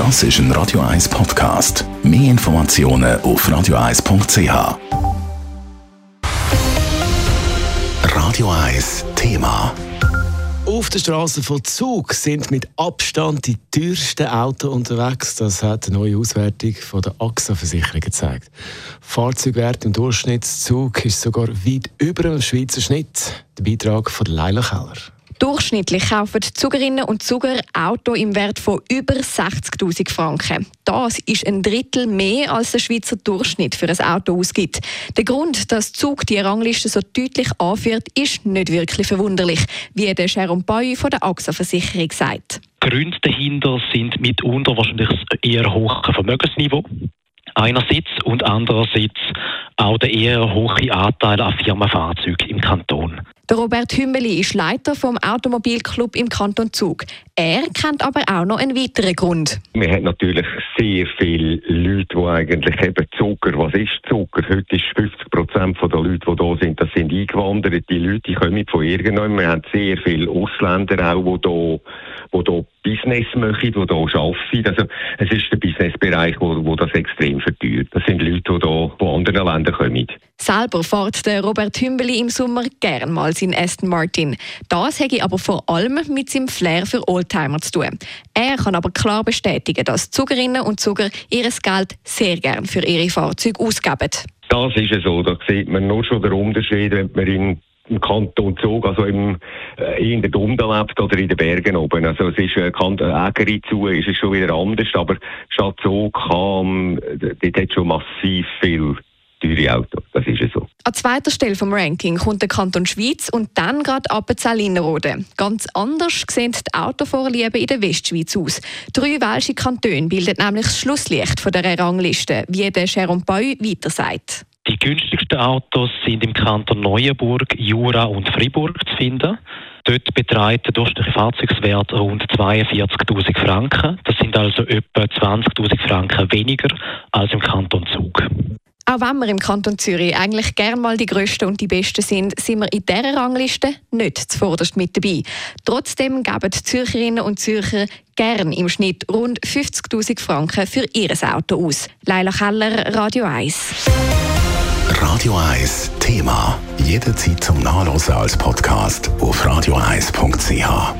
Das ist ein Radio 1 Podcast. Mehr Informationen auf radio1.ch. Radio 1 Thema. Auf der Straße von Zug sind mit Abstand die teuersten Autos unterwegs. Das hat eine neue Auswertung von der AXA-Versicherung gezeigt. Fahrzeugwert im Durchschnittszug ist sogar weit über dem Schweizer Schnitt. Der Beitrag von Leila Keller. Durchschnittlich kaufen Zugerinnen und Zuger Auto im Wert von über 60.000 Franken. Das ist ein Drittel mehr, als der Schweizer Durchschnitt für ein Auto ausgibt. Der Grund, dass Zug die Rangliste so deutlich anführt, ist nicht wirklich verwunderlich, wie der Sharon Boy von der AXA-Versicherung sagt. Gründe dahinter sind mitunter wahrscheinlich eher hohe Vermögensniveau einerseits und andererseits auch der eher hohe Anteil an Firmenfahrzeugen im Kanton. Der Robert Hümmeli ist Leiter vom Automobilclub im Kanton Zug. Er kennt aber auch noch einen weiteren Grund. Wir haben natürlich sehr viele Leute, die eigentlich eben Zucker, was ist Zucker? Heute ist 50 Prozent der Leute, die da sind, das sind eingewanderte Leute, die kommen von irgendwann. Wir haben sehr viele Ausländer auch, die hier die hier Business machen, die hier arbeiten. Also, es ist der Businessbereich, wo, wo das extrem verteuert. Das sind Leute, die hier von anderen Ländern kommen. Selber fährt der Robert Hümbeli im Sommer gern mal seinen Aston Martin. Das hätte aber vor allem mit seinem Flair für Oldtimer zu tun. Er kann aber klar bestätigen, dass Zugerinnen und Zuger ihr Geld sehr gern für ihre Fahrzeuge ausgeben. Das ist so. Da sieht man nur schon den Unterschied, wenn man in im Kanton Zug, also im, äh, in der Dunde lebt oder in den Bergen oben. Also es ist, äh, Ägeri zu, ist es schon wieder anders, aber Stadt Zug kann, dort hat schon massiv viel teure Autos. Das ist so. An zweiter Stelle vom Ranking kommt der Kanton Schweiz und dann gerade Appenzell-Innerrhoden. Ganz anders sehen die Autovorlieben in der Westschweiz aus. Drei welsche Kantone bilden nämlich das Schlusslicht von der Rangliste, wie der Sharon Pau weiter sagt. Die günstigsten Autos sind im Kanton Neuenburg, Jura und Fribourg zu finden. Dort beträgt der durchschnittliche Fahrzeugswert rund 42.000 Franken. Das sind also etwa 20.000 Franken weniger als im Kanton Zug. Auch wenn wir im Kanton Zürich eigentlich gern mal die Größten und die Besten sind, sind wir in dieser Rangliste nicht zuvorderst mit dabei. Trotzdem geben die Zürcherinnen und Zürcher gern im Schnitt rund 50.000 Franken für ihr Auto aus. Leila Keller, Radio 1. Radio 1 Thema. Jederzeit zum Nachlesen als Podcast auf radio1.ch.